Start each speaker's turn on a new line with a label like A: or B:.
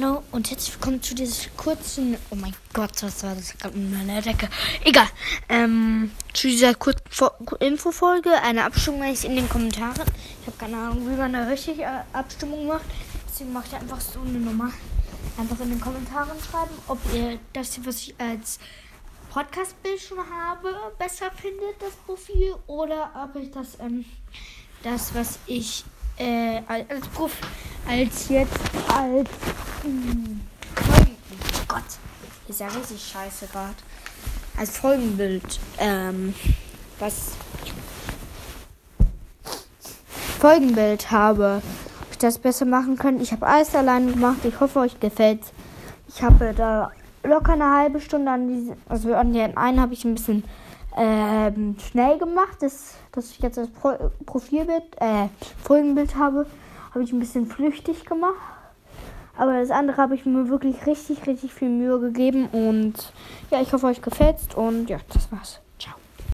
A: Hallo und herzlich willkommen zu dieser kurzen. Oh mein Gott, was war das gerade mit meiner Decke? Egal. Ähm, zu dieser kurzen Infofolge. Eine Abstimmung ist in den Kommentaren. Ich habe keine Ahnung, wie man eine richtige äh, Abstimmung macht. Deswegen mache ich einfach so eine Nummer. Einfach in den Kommentaren schreiben, ob ihr das, was ich als Podcast-Bild schon habe, besser findet, das Profil. Oder ob ich das, ähm, das, was ich äh, als Prof als jetzt als oh Gott, ist ja richtig scheiße gerade. Als Folgenbild, ähm, was Folgenbild habe, ob ich das besser machen können. Ich habe alles alleine gemacht. Ich hoffe, euch gefällt. Ich habe da locker eine halbe Stunde an diese, also an den einen habe ich ein bisschen ähm, schnell gemacht, dass, dass ich jetzt das Pro Profilbild, äh, Folgenbild habe, habe ich ein bisschen flüchtig gemacht. Aber das andere habe ich mir wirklich richtig, richtig viel Mühe gegeben. Und ja, ich hoffe, euch gefällt's. Und ja, das war's.